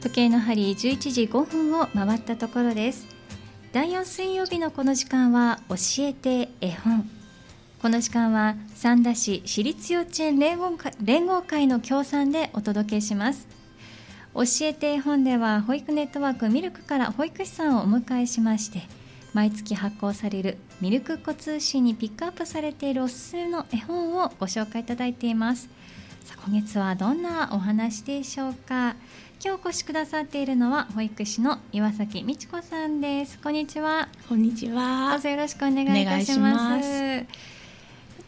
時計の針11時5分を回ったところです。第4水曜日のこの時間は教えて絵本。この時間は三田市私立幼稚園連合会連合会の協賛でお届けします。教えて絵本では保育ネットワークミルクから保育士さんをお迎えしまして毎月発行されるミルク子通信にピックアップされているおすすめの絵本をご紹介いただいています。さあ今月はどんなお話でしょうか。今日お越しくださっているのは保育士の岩崎美智子さんです。こんにちは。こんにちは。どうぞよろしくお願いいたします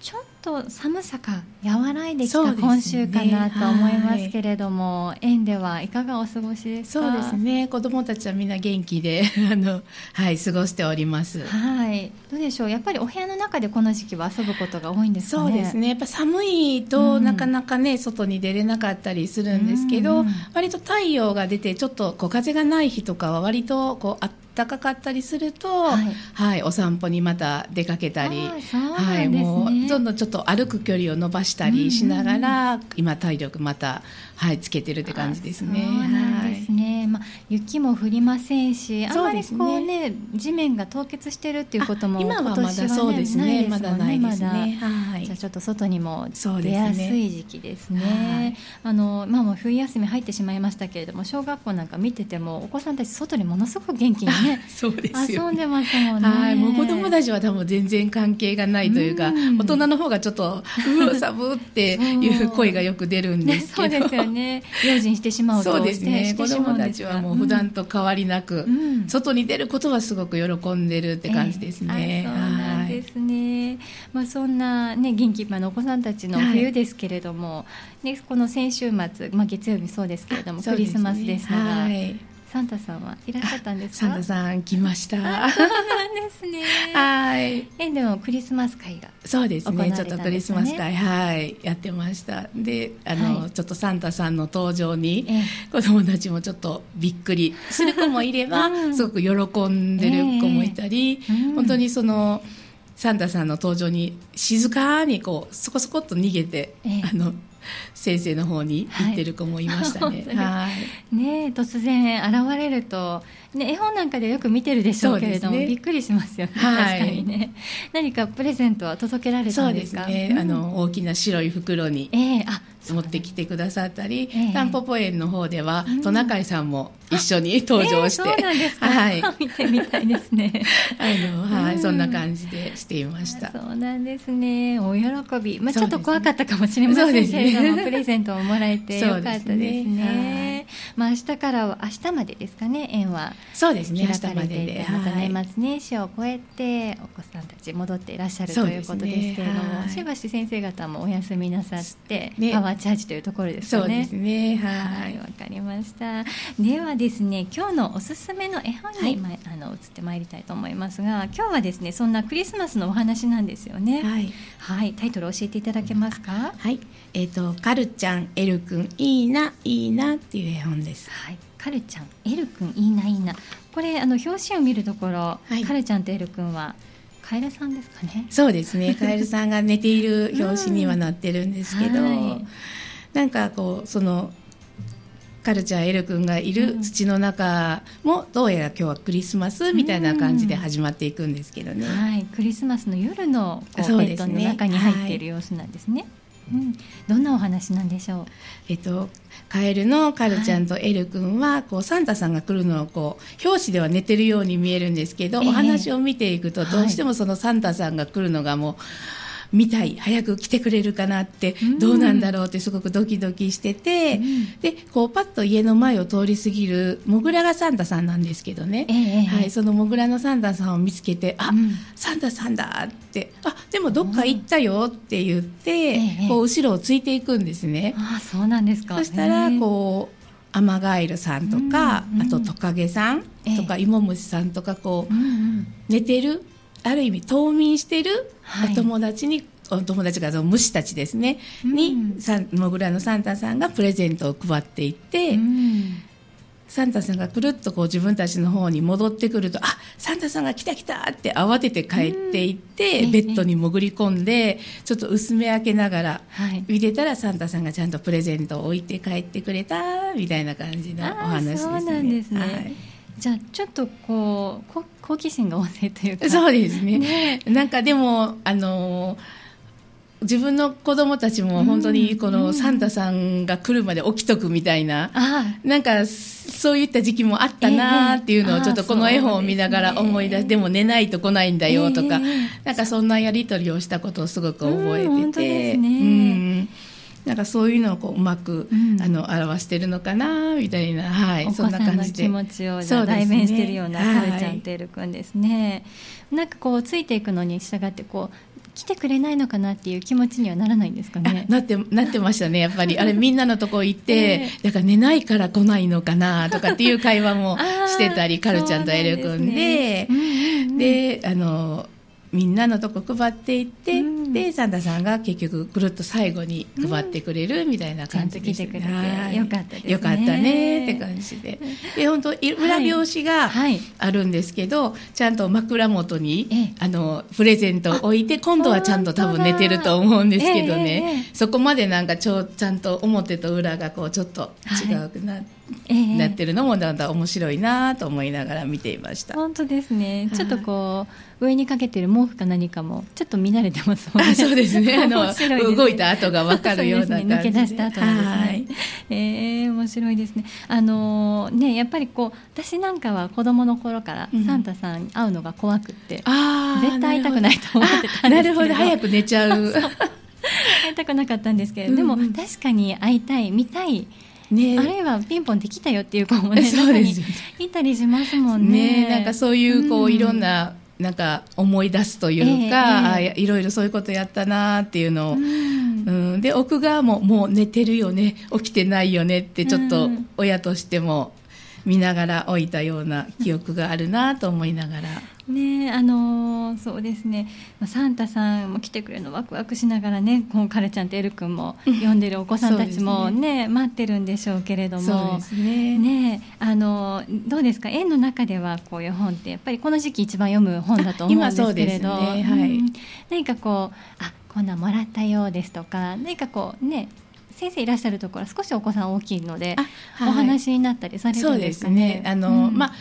ちょっと寒さが和らいできた今週かなと思いますけれども、ねはい、園ではいかがお過ごしですか？そうですね。子どもたちはみんな元気であの、はい、過ごしております。はい。どうでしょう？やっぱりお部屋の中でこの時期は遊ぶことが多いんですかね？そうですね。やっぱ寒いと、なかなかね外に出れなかったりするんですけど、うん、割と太陽が出てちょっとこう風がない日とかは割とこうあ暖かかったりすると、はい、はい、お散歩にまた出かけたり、はい、もうどんどんちょっと歩く距離を伸ばしたりしながら、うんうん、今体力またはいつけてるって感じですね。ですね。はい、まあ雪も降りませんし、あまりこうね、ね、地面が凍結してるっていうことも今はまだそうですね。まだないですね。はい。じゃあちょっと外にも出やすい時期ですね。すねあのまあもう冬休み入ってしまいましたけれども、小学校なんか見ててもお子さんたち外にものすごく元気にね そうです遊んでますもんね。はい、もう子供たちは多分全然関係がないというか、うん、大人の方がちょっとうわ 寒っていう声がよく出るんですけど。そうですよね。用心してしまうとそうですね。子供たちはもう普段と変わりなく、うん、外に出ることはすごく喜んでるって感じですね。うなんですね。まあそんなね元気いっぱいのお子さんたちの冬ですけれども、はい、ねこの先週末まあ月曜日そうですけれども、クリスマスですが。はいサンタさんはいらっしゃったんですか？サンタさん来ました。そうですね。はい。えでもクリスマス会が、そうですね。ちょっとクリスマス会はいやってました。で、あの、はい、ちょっとサンタさんの登場に、子供たちもちょっとびっくりする子もいれば、うん、すごく喜んでる子もいたり、え本当にその。サンタさんの登場に静かにこうそこそこっと逃げて、えー、あの先生の方に行ってる子もいましたね。はい、ね突然現れると、ね、絵本なんかでよく見てるでしょうけれども、ね、びっくりしますよね、はい、確かにね。何かプレゼントは届けられたんですか？そうですね、うん、あの大きな白い袋に、えー、あ持ってきてくださったり、えー、タンポポ園の方では、トナカイさんも一緒に登場して、えー、はい、見てみたいですね。あの、はい、そんな感じでしていました。そうなんですね。お喜び、まあ、ちょっと怖かったかもしれませんけれども、ね、プレゼントをもらえてよかったですね。まあ明日からは明日までですかね園は。そうですね。明日まででまた年末年始を超えてお子さんたち戻っていらっしゃるということですけれども、しばし先生方もお休みなさって、ね、パワーチャージというところですかね。そうですねはいわかりました。ではですね今日のおすすめの絵本に、はい、あの移ってまいりたいと思いますが今日はですねそんなクリスマスのお話なんですよね。はい、はい、タイトル教えていただけますか？はいえっ、ー、とカルちゃんエルくんいいないいなっていう絵本です。はい。カルちゃんエルくんいいないいな。これあの表紙を見るところ、はい、カルちゃんとエルくんはカエルさんですかね。そうですね。カエルさんが寝ている表紙にはなってるんですけど、うんはい、なんかこうそのカルチャーエル君がいる土の中もどうやら今日はクリスマスみたいな感じで始まっていくんですけどね。はい、クリスマスの夜のこう、ね、ベッドの中に入っている様子なんですね。はいうん、どんなお話なんでしょう？えっと、カエルのカルちゃんとエル君は、こうサンタさんが来るのをこう表紙では寝てるように見えるんですけど、えー、お話を見ていくとどうしてもそのサンタさんが来るのがもう。見たい早く来てくれるかなってどうなんだろうってすごくドキドキしてて、うん、でこうパッと家の前を通り過ぎるモグラがサンタさんなんですけどね、えー、はい、そのモグラのサンタさんを見つけて「あ、うん、サンタさんだ」って「あでもどっか行ったよ」って言って、うん、こう後ろをついていくんですね。あそうなんですか。そしたらこうアマガエルさんとか、うんうん、あとトカゲさんとか、イモムシさんとかこう、うんうん、寝てるある意味冬眠してるお友達に、はい、お友達が虫たちですね、うん、にモグラのサンタさんがプレゼントを配っていって、うん、サンタさんがくるっとこう自分たちの方に戻ってくるとあサンタさんが来た来たって慌てて帰っていって、ベッドに潜り込んでちょっと薄め開けながらはい。見てたらサンタさんがちゃんとプレゼントを置いて帰ってくれたみたいな感じのお話ですね。そうなんですね。はいじゃあちょっとこうこ好奇心が旺盛というか。そうですね。なんかでもあの自分の子供たちも本当にこのサンタさんが来るまで起きとくみたいな、あなんかそういった時期もあったなっていうのをちょっとこの絵本を見ながら思い出し、でも寝ないと来ないんだよとか、ええ。なんかそんなやり取りをしたことをすごく覚えうん本当てて、ですね。うんなんかそういうのをこううまく、うん。あの表してるのかなみたいな、はい、そんお子さんのな感じで。気持ちを代弁しているようなカルちゃはいんとエルくんですね、なんかこうついていくのに従ってこう来てくれないのかなっていう気持ちにはならないんですかね？あなってなってましたねやっぱり。あれみんなのとこ行って、ええ。だから寝ないから来ないのかなとかっていう会話もしてたり カルちゃんとエル君で。ですねうん。あのみんなのとこ配っていって、うん。でサンタさんが結局ぐるっと最後に配ってくれるみたいな感じでした、ちゃん。てくれてはい。よかったね。よかったねって感じで。で本当い裏表紙がはい。あるんですけど、ちゃんと枕元に、ええ。あのプレゼントを置いて今度はちゃんと多分寝てると思うんですけどね、ええええそこまでなんかちょちゃんと表と裏がこうちょっと違うな,、ええなってるのもだんだん面白いなと思いながら見ていました。本当ですね。はいちょっとこう上にかけてる毛布か何かもちょっと見慣れてますもんあ そうですね。あのね。動いた後が分かるような感じで。抜け出した後ですね、はい。えー面白いですね。あのーねやっぱりこう私なんかは子供の頃からうん。サンタさんに会うのが怖くって、あー絶対会いたくないと思ってたんですけど。あなるほど。早く寝ちゃ う。会いたくなかったんですけれど、でもうん。うん確かに会いたい見たい、ね。あるいはピンポンできたよっていう子もねそうですいたりしますもんね。ねなんかそういうこう、うん。いろんななんか思い出すというか、ええあいろいろそういうことやったなっていうのを、うん。うん、で奥側ももう寝てるよね起きてないよねってちょっとうん。親としても見ながら置いたような記憶があるなと思いながら。ねあのーそうですね。まあサンタさんも来てくれるのワクワクしながらねこうカレちゃんとエル君も呼んでるお子さんたちもそうですね。待ってるんでしょうけれども。ね。ねあのどうですか？園の中ではこういう本ってやっぱりこの時期一番読む本だと思うんですけれど、ね。はい。うん。何かこうあこんなんもらったようですとか何かこうね先生いらっしゃるところは少しお子さん大きいので、あはい。お話になったりされそうでるんですかすねね。あの、うん。まあ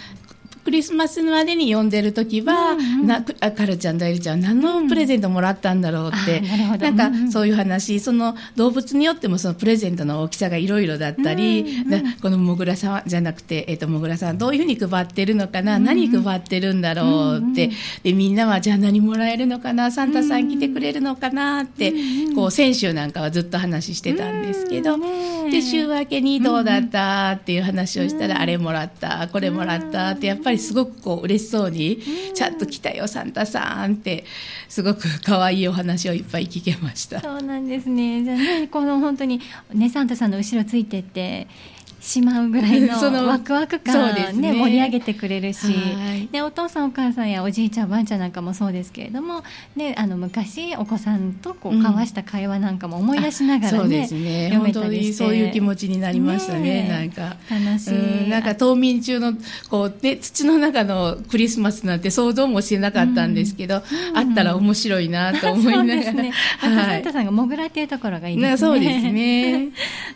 クリスマスまでに読んでる時は、うんうんなあカルちゃんとエルちゃん何のプレゼントもらったんだろうって、あなるほど。なんうんうん。かそういう話。その動物によってもそのプレゼントの大きさがいろいろだったり、うんうんなこのもぐらさんはじゃなくて、えっともぐらさんはどういうふうに配ってるのかな、うんうん。何配ってるんだろうって、うんうんでみんなはじゃあ何もらえるのかな？サンタさん来てくれるのかな？って、うんうんこう先週なんかはずっと話してたんですけど、で週明けにどうだった？っていう話をしたら、あれもらったこれもらったってやっぱりすごくこう嬉しそうに、ちゃんと来たよサンタさんってすごく可愛いお話をいっぱい聞けました。そうなんですね。じゃあね、この本当にねサンタさんの後ろついてってしまうぐらいの そのワクワクそう感ねね。盛り上げてくれるし。はい、ねお父さんお母さんやおじいちゃんおばあちゃんなんかもそうですけれども、ねあの昔お子さんとこううん。交わした会話なんかも思い出しながらね、そうですね。読め本当たりそういう気持ちになりましたねなんか。楽しい。うんなんか冬眠中のこう、ね、土の中のクリスマスなんて想像もしてなかったんですけど、あったら面白いなと思いそうながら、はいサンタさん。がモグラっていうところがいいですね。なそうですね。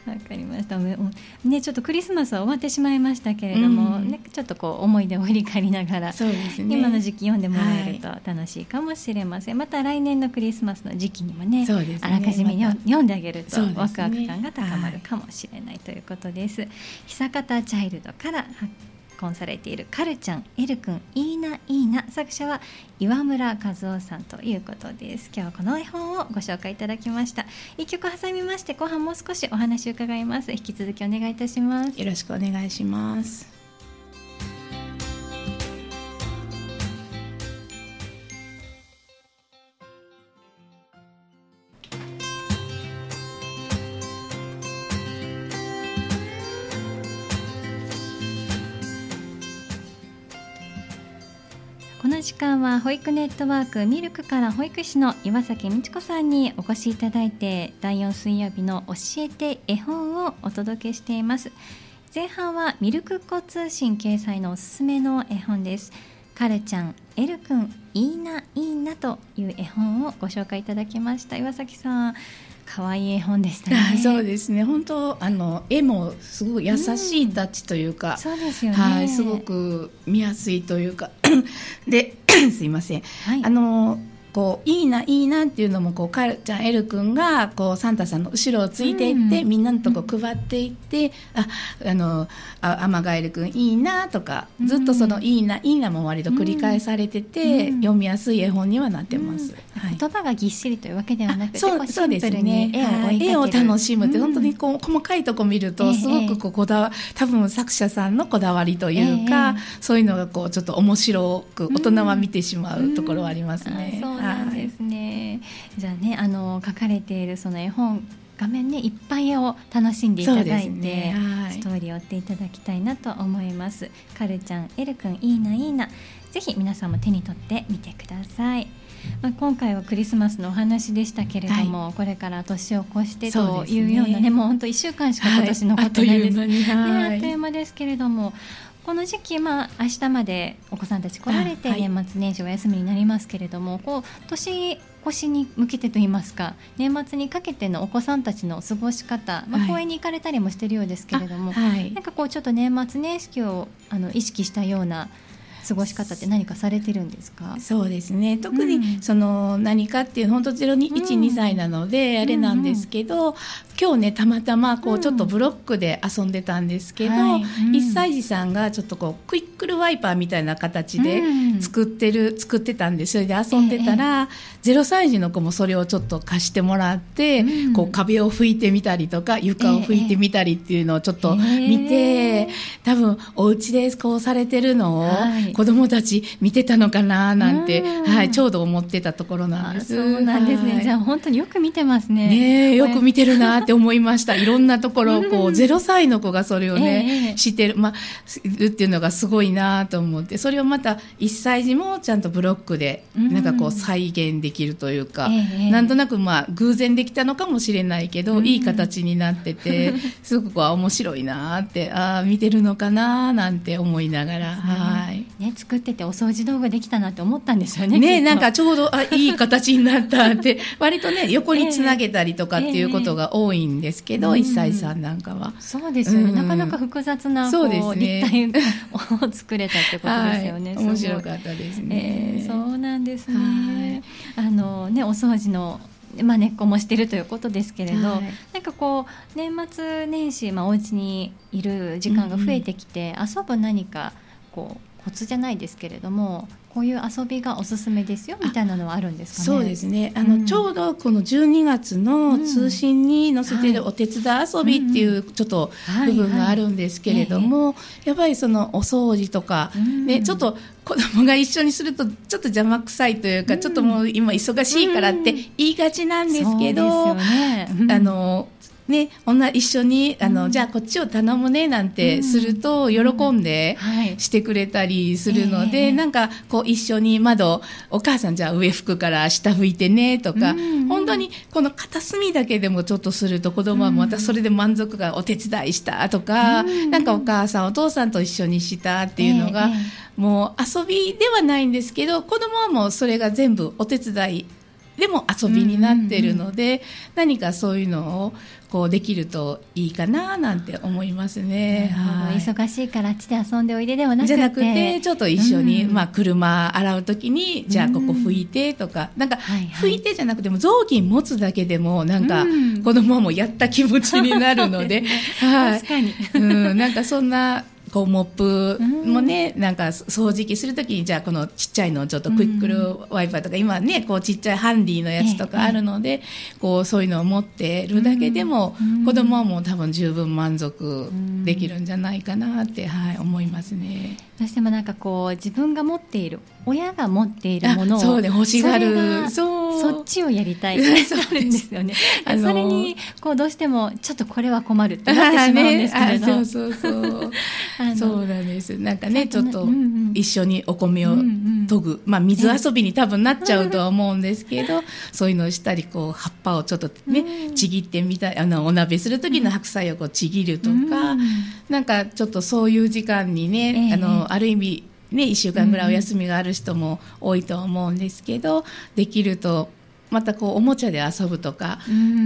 わかりました。ね、ねちょっとクリスマスは終わってしまいましたけれども、うん。ね、ちょっとこう思い出を振り返りながら、ね。今の時期読んでもらえると楽しいかもしれません。また来年のクリスマスの時期にもね、ね。あらかじめにまた。読んであげるとワクワク感が高まるかもしれないということです。久方チャイルドから発行されているカルちゃん、エル君、いいないいな作者は岩村和夫さんということです。今日はこの絵本をご紹介いただきました。一曲挟みまして後半もう少しお話を伺います。引き続きお願いいたします。よろしくお願いします。時間は保育ネットワークミルクから保育士の岩崎美智子さんにお越しいただいて第4水曜日の教えて絵本をお届けしています。前半はミルクっ子通信掲載のおすすめの絵本です。カルちゃんエルくんいいないいなという絵本をご紹介いただきました。岩崎さん可愛い絵本でしたね。そうですね。本当あの絵もすごい優しいタッチというか、うん、そうですよね。はい、すごく見やすいというか、で、すいません。はい、あのこういいないいなっていうのもこうカルちゃんエル君がこうサンタさんの後ろをついていって、うん、みんなのとこ配っていって、うん、ああのあアマガエル君いいなとか、うん、ずっとそのいいないいなも割と繰り返されてて、読みやすい絵本にはなってます。はい、言葉がぎっしりというわけではなくてそうそうですね。絵を楽しむって、本当にこう細かいとこ見るとすごくこうこだわ多分作者さんのこだわりというか、そういうのがこうちょっと面白く大人は見てしまうところはありますね。そうなんですね、じゃあねあの書かれているその絵本画面ねいっぱいを楽しんでいただいて、ねはい、ストーリーを追っていただきたいなと思います。カルちゃん、エルくんいいないいな、ぜひ皆さんも手に取ってみてください。まあ、今回はクリスマスのお話でしたけれども、はい、これから年を越してというようなね、ね。もう本当1週間しか今年残ってないです、はい、ね、あっという間ですけれどもこの時期、まあ明日までお子さんたち来られて年末年始お休みになりますけれども、はい、こう年越しに向けてといいますか年末にかけてのお子さんたちの過ごし方、まあ、公園に行かれたりもしているようですけれども、はい、なんかこうちょっと年末年始をあの意識したような過ごし方って何かされてるんですか？そうですね。特にその何かっていう本当012歳なのであれなんですけど、うんうん、今日ねたまたまこうちょっとブロックで遊んでたんですけど、うんはい。うん、1歳児さんがちょっとこうクイックルワイパーみたいな形で作ってる、作ってたんでそれで遊んでたら、え0歳児の子もそれをちょっと貸してもらって、うん、こう壁を拭いてみたりとか床を拭いてみたりっていうのをちょっと見て、えー、多分お家でこうされてるのを、はい子供たち見てたのかななんて、はい、ちょうど思ってたところなんです。そうなんですね。はい、じゃあ本当によく見てますね。ねよく見てるなって思いました。いろんなところ、こう、0歳の子がそれをね、えー、してる、まあ、るっていうのがすごいなと思って、それをまた1歳児もちゃんとブロックで、なんかこう再現できるというか、えー、なんとなくまあ、偶然できたのかもしれないけど、いい形になってて、すごく面白いなって、ああ、見てるのかななんて思いながら、はい。ね、作っててお掃除道具できたなって思ったんですよね。ね、なんかちょうど、あ、いい形になったって、割とね、横につなげたりとかっていうことが多いんですけど、えー、1歳さんなんかは。そうですよね。うん、なかなか複雑な、そうね。立体を作れたってことですよね。はい、面白かったですね。えー、そうなんですね。あのね、お掃除のまあ、根っこもしてるということですけれど、はい、なんかこう年末年始、まあ、お家にいる時間が増えてきて、うんうん、遊ぶ何かこうコツじゃないですけれどもこういう遊びがおすすめですよみたいなのはあるんですかね？そうですね。あの、うん、ちょうどこの12月の通信に載せているお手伝い遊びっていうちょっと部分があるんですけれども、やっぱりそのお掃除とか、ね、ちょっと子供が一緒にするとちょっと邪魔くさいというか、ちょっともう今忙しいからって言いがちなんですけど、ね、あのね、女一緒にあの、うん、じゃあこっちを頼むねなんてすると喜んでしてくれたりするので、うんなんかこう一緒に窓お母さんじゃあ上拭くから下拭いてねとか、うん、本当にこの片隅だけでもちょっとすると子供はまたそれで満足がお手伝いしたとか、うん、なんかお母さんお父さんと一緒にしたっていうのが、もう遊びではないんですけど子供はもうそれが全部お手伝いでも遊びになってるので、何かそういうのをこうできるといいかななんて思いますね。はい、忙しいからあっちで遊んでおいでではなくて。じゃなくて、ちょっと一緒に、うん、まあ車洗うときに、じゃあここ拭いてとか、なんか、拭いてじゃなくても雑巾持つだけでも、なんか子供もやった気持ちになるので、はい。確かに。うん、なんかそんな、こうモップもね、うん、なんか掃除機するときにじゃあこのちっちゃいのちょっとクイックルワイパーとか、今ねこうちっちゃいハンディのやつとかあるので、こうそういうのを持ってるだけでも、子供はもう多分十分満足できるんじゃないかなって、はい、思いますね。どうしてもなんかこう自分が持っている親が持っているものをそうね欲しがる。そう。そっちをやりたい。そうなんですよね。あのそれにこうどうしてもちょっとこれは困るってなってしまうんですけれど、そうそうそう。そうなんです。なんかねちょっと一緒にお米を研ぐ、まあ、水遊びに多分なっちゃうとは思うんですけど、そういうのをしたりこう葉っぱをちょっとね、ちぎってみたいあのお鍋する時の白菜をこうちぎるとか、なんかちょっとそういう時間にね、あのある意味ね、1週間ぐらいお休みがある人も多いと思うんですけど、できるとまたこうおもちゃで遊ぶとか、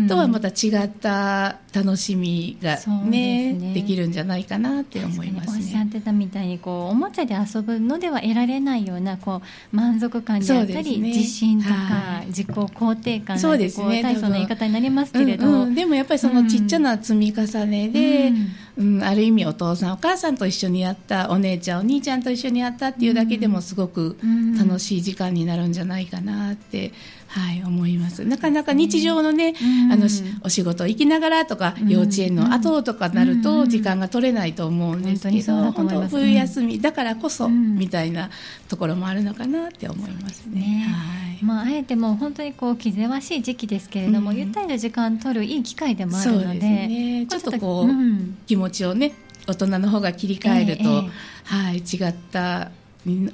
とはまた違った楽しみがね、ね、できるんじゃないかなって思います、ね、おっしゃってたみたいにこうおもちゃで遊ぶのでは得られないようなこう満足感であったり、ね、自信とか、はい、自己肯定感そうですね。大層な言い方になりますけれど、うんうん、でもやっぱりそのちっちゃな積み重ねで、うん、うん、ある意味お父さんお母さんと一緒にやったお姉ちゃんお兄ちゃんと一緒にやったっていうだけでもすごく楽しい時間になるんじゃないかなって。はい、思います。なかなか日常のね、あのお仕事行きながらとか、幼稚園の後とかなると時間が取れないと思うんですけど、本当冬休みだからこそみたいなところもあるのかなって思いますね。はい、まああえてもう本当にこう気ぜわしい時期ですけれども、ゆったりと時間取るいい機会でもあるので、ね、ちょっとこう、気持ちをね大人の方が切り替えると、はい違った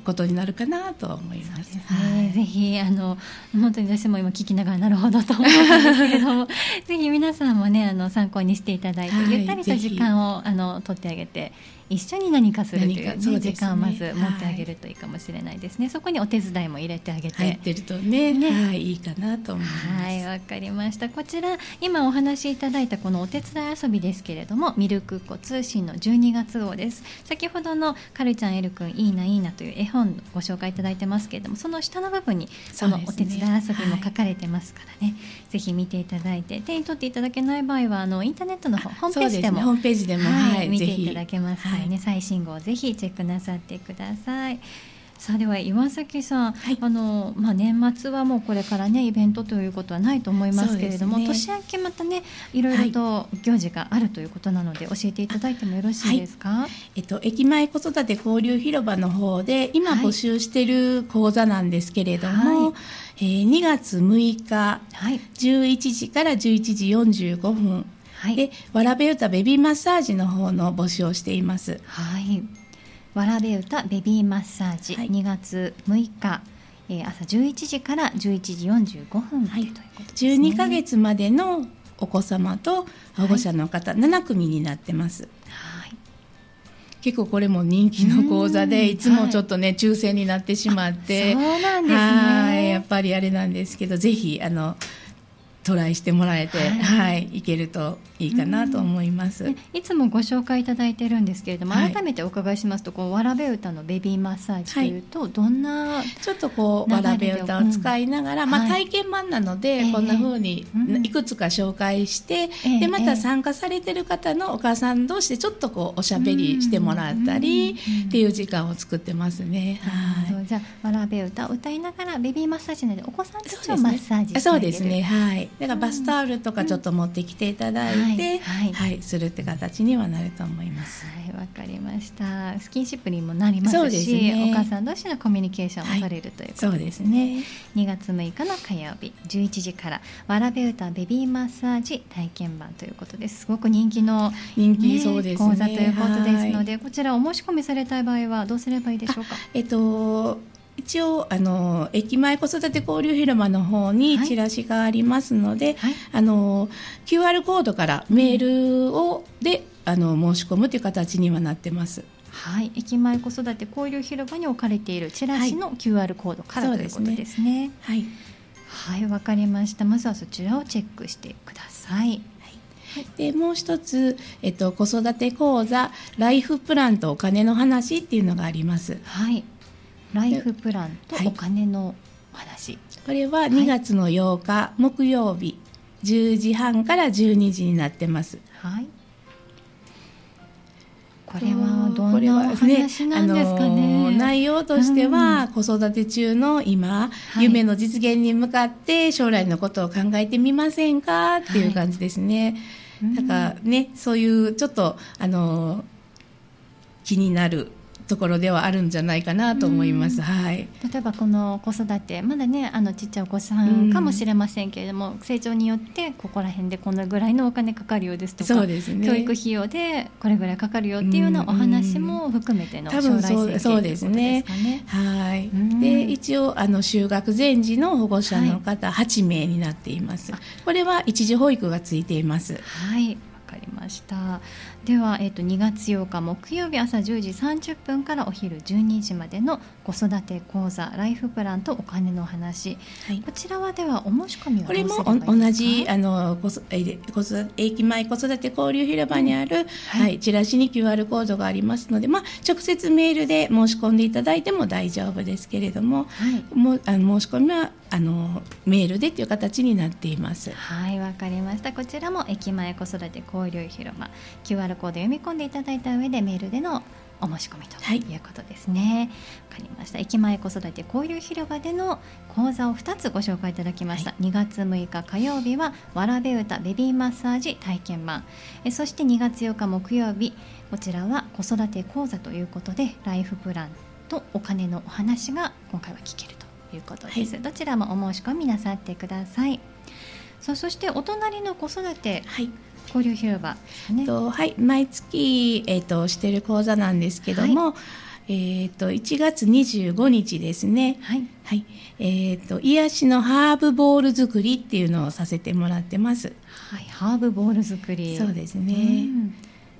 ことになるかなと思います。はい、ぜひあの本当に私も今聞きながらなるほどと思うんですけれども、ぜひ皆さんもねあの参考にしていただいて、はい、ゆったりと時間をあの取ってあげて一緒に何かするという,、ね、う時間をまず持ってあげるといいかもしれないですね、はい、そこにお手伝いも入れてあげて。入ってるとね、ね、はい、いいかなと思います。はいわかりました。こちら今お話しいただいたこのお手伝い遊びですけれどもミルクっ子通信の12月号です。先ほどのカルちゃんエルくんいいないいなという絵本ご紹介いただいてますけれどもその下の部分にそのお手伝い遊びも書かれてますからね、ねはい、ぜひ見ていただいて。手に取っていただけない場合はあのインターネットのホームページでも、ね、ホームページでも、はい、見ていただけますのでね、最新号をぜひチェックなさってください。さあでは岩崎さん、はい、あのまあ、年末はもうこれからねイベントということはないと思いますけれども、ね、年明けまたねいろいろと行事があるということなので、はい、教えていただいてもよろしいですか、はい、えっと、駅前子育て交流広場の方で今募集している講座なんですけれども、はい、えー、2月6日、はい、11時から11時45分はい、でわらべ歌ベビーマッサージの方の募集をしています。はい。わらべ歌ベビーマッサージ、はい、2月6日、えー、朝11時から11時45分、はい、というね。12ヶ月までのお子様と保護者の方、はい、7組になってます。はい。結構これも人気の講座でいつもちょっとね、はい、抽選になってしまってそうなんですねやっぱりあれなんですけどぜひあのトライしてもらえて、はい、はい、いけるといいかなと思います、いつもご紹介いただいてるんですけれども、はい、改めてお伺いしますとこうわらべ歌のベビーマッサージというと、はい、どんなちょっとこうわらべ歌を使いながら、うん、まあ、体験版なので、はい、こんなふうにいくつか紹介して、えー、でまた参加されてる方のお母さん同士でちょっとこうおしゃべりしてもらったりっていう時間を作ってますね。はい、じゃあわらべ歌を歌いながらベビーマッサージなのでお子さんたちをマッサージそうですね。はいだからバスタオルとかちょっと持ってきていただいて、はい、はい、するって形にはなると思います。はい、わかりました。スキンシップにもなりますし、ね、お母さん同士のコミュニケーションも取れるということですね。二、はい、月6日の火曜日11時からわらべ歌ベビーマッサージ体験版ということです。すごく人気の、ね、人気そうです、ね、講座ということですので、こちらお申し込みされたい場合はどうすればいいでしょうか？えっと一応あの駅前子育て交流広場の方にチラシがありますので、はい、あの QR コードからメールをであの申し込むという形にはなってます。はい、駅前子育て交流広場に置かれているチラシの QR コードから、はい、ということですね。はい、はい、わ、かりました。まずはそちらをチェックしてください。でもう一つ、えっと、子育て講座ライフプランとお金の話っていうのがあります。はい、ライフプランとお金の話、はい、これは2月の8日、木曜日10時半から12時になってます。はい。これはどんなお話なんですかね、ね、内容としては、子育て中の今、はい、夢の実現に向かって将来のことを考えてみませんか？っていう感じですね、はい、だからねそういうちょっとあの気になるところではあるんじゃないかなと思います。はい。例えばこの子育てまだねあのちっちゃいお子さんかもしれませんけれども、成長によってここら辺でこのぐらいのお金かかるようですとかそうですね。教育費用でこれぐらいかかるよっていうようなお話も含めての将来設計ということですかね。はい。で一応あの就学前時の保護者の方8名になっています。これは一時保育がついています。はい。わかりましたでは、えーと、2月8日木曜日朝10時30分からお昼12時までの子育て講座ライフプランとお金の話、はい、こちらはではお申し込みはこれも同じあの子子駅前子育て交流広場にある、うん、はい、はい、チラシに QR コードがありますので、まあ、直接メールで申し込んでいただいても大丈夫ですけれども、はい、もあの申し込みはあのメールでという形になっていますはいわかりましたこちらも駅前子育て交流広場 QR コード読み込んでいただいた上でメールでのお申し込みということですね。わ、はい、かりました。駅前子育て交流広場での講座を2つご紹介いただきました。はい、2月6日火曜日はわらべ歌ベビーマッサージ体験版。えそして2月8日木曜日こちらは子育て講座ということでライフプランとお金のお話が今回は聞けるということです。はい、どちらもお申し込みなさってください。さあそしてお隣の子育て、はい、交流広場、ね、とはい毎月えっ、ー、としてる講座なんですけども、はい、えっ、ー、と1月25日ですね。はい。はい。えっ、ー、と癒しのハーブボール作りっていうのをさせてもらってます。はい。ハーブボール作り。そうですね。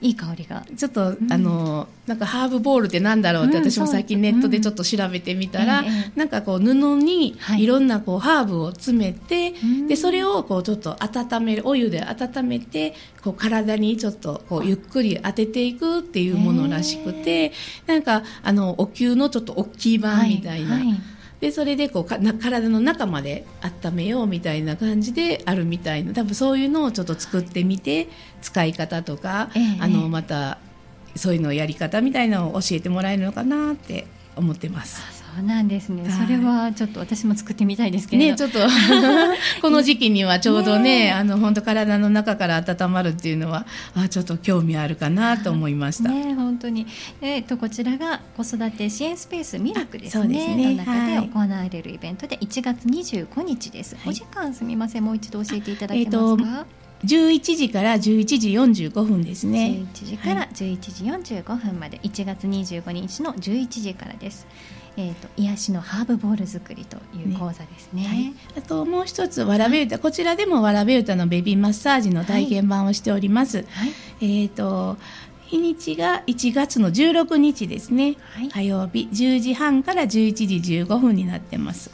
いい香りが。ちょっと、うん、あのなんかハーブボールってなんだろうって私も最近ネットでちょっと調べてみたら、うん、なんかこう布にい。ろんなこうハーブを詰めて、はい、でそれをこうちょっと温めるお湯で温めてこう体にちょっとこうゆっくり当てていくっていうものらしくてなんかあのお灸のちょっと大きい版みたいな。はいはいでそれでこうかな体の中まで温めようみたいな感じであるみたいな多分そういうのをちょっと作ってみて使い方とか、ええ、あのまたそういうのやり方みたいなのを教えてもらえるのかなって思ってます。そうなんですね、はい、それはちょっと私も作ってみたいですけど。ねちょっと。この時期にはちょうどねね。あの本当体の中から温まるっていうのはあちょっと興味あるかなと思いました。ね本当に。えっ、とこちらが子育て支援スペースミルクですね。ですね。の中で行われるイベントで1月25日です、はい、お時間すみません。もう一度教えていただけますか、えー11時から11時45分ですね。11時から11時45分まで、はい、1月25日の11時からですえーと、癒しのハーブボール作りという講座ですね。ね。はい、あともう一つわらべ歌、こちらでもわらべ歌のベビーマッサージの体験版をしております。はい。はい、えっ、と日にちが1月の16日ですね、火曜日10時半から11時15分になってます。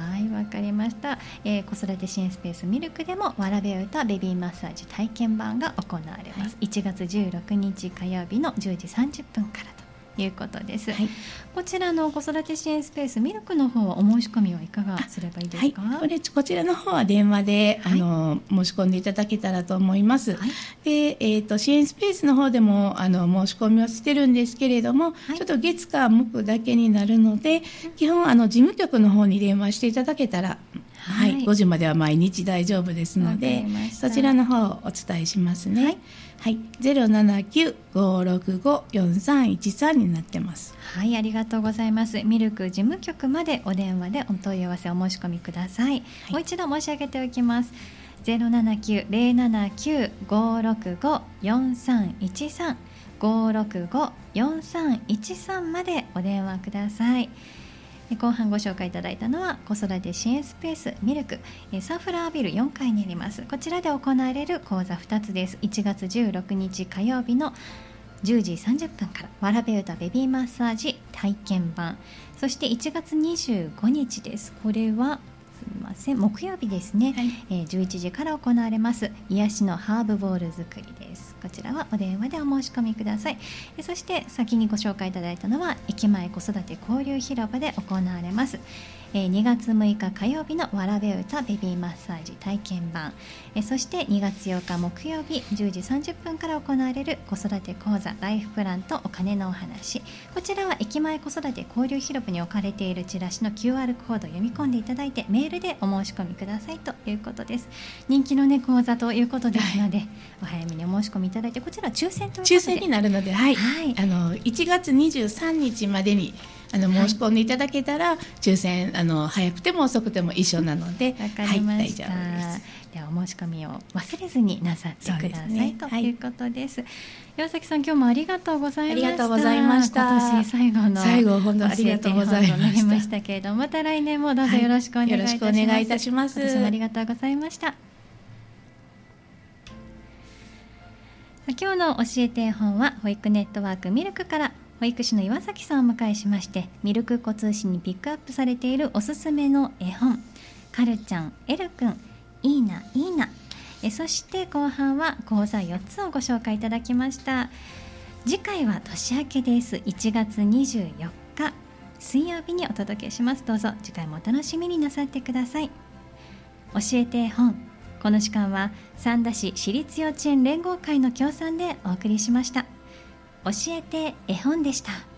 はいわかりました、えー、子育て支援スペースミルクでもわらべ歌ベビーマッサージ体験版が行われます、はい、1月16日火曜日の10時30分からということです、はい、こちらの子育て支援スペースミルクの方はお申し込みはいかがすればいいですか、はい、こちらの方は電話で、はい、あの申し込んでいただけたらと思います、で、えーと、支援スペースの方でもあの申し込みをしてるんですけれども、ちょっと月火木だけになるので基本あの事務局の方に電話していただけたらはい、はい、5時までは毎日大丈夫ですのでそちらの方をお伝えしますね。はいはい、ゼロ七九五六五四三一三になってます。はい、ありがとうございます。ミルク事務局までお電話でお問い合わせお申し込みください。はい、もう一度申し上げておきます。ゼロ七九零七九五六五四三一三五六五四三一三までお電話ください。後半ご紹介いただいたのは子育て支援スペースミルク。サーフラービル4階にあります。こちらで行われる講座2つです。1月16日火曜日の10時30分からわらべ歌ベビーマッサージ体験版。そして1月25日です。これはすみません木曜日ですね、はい、えー、11時から行われます。癒しのハーブボール作りですこちらはお電話でお申し込みください。そして先にご紹介いただいたのは駅前子育て交流広場で行われます、2月6日火曜日のわらべ歌ベビーマッサージ体験版、そして2月8日木曜日10時30分から行われる子育て講座ライフプランとお金のお話。こちらは駅前子育て交流広場に置かれているチラシの QR コードを読み込んでいただいてメールでおお申し込みくださいということです。人気のね講座ということですので、はい、お早めにお申し込みいただいてこちら抽選ということで抽選になるので、はい、はい、あの1月23日までにあの申し込んでいただけたら、はい、抽選あの早くても遅くても一緒なので、わかりました。はい、ではお申し込みを忘れずになさってください、ね、ということです。岩崎さん今日もありがとうございました。ありがとうございました。今年最後の最後本当ありがとうございましましたけれども、また来年もどうぞよろしくお願いいたします。はい、お願いいたします。ありがとうございました。今日の教えて絵本は保育ネットワークミルクから保育士の岩崎さんをお迎えしましてミルク子通信にピックアップされているおすすめの絵本「カルちゃんエルくんいいないいな」えそして後半は講座4つをご紹介いただきました。次回は年明けです。1月24日。水曜日にお届けします。どうぞ次回もお楽しみになさってください。教えて絵本。この時間は三田市私立幼稚園連合会の協賛でお送りしました教えて絵本でした。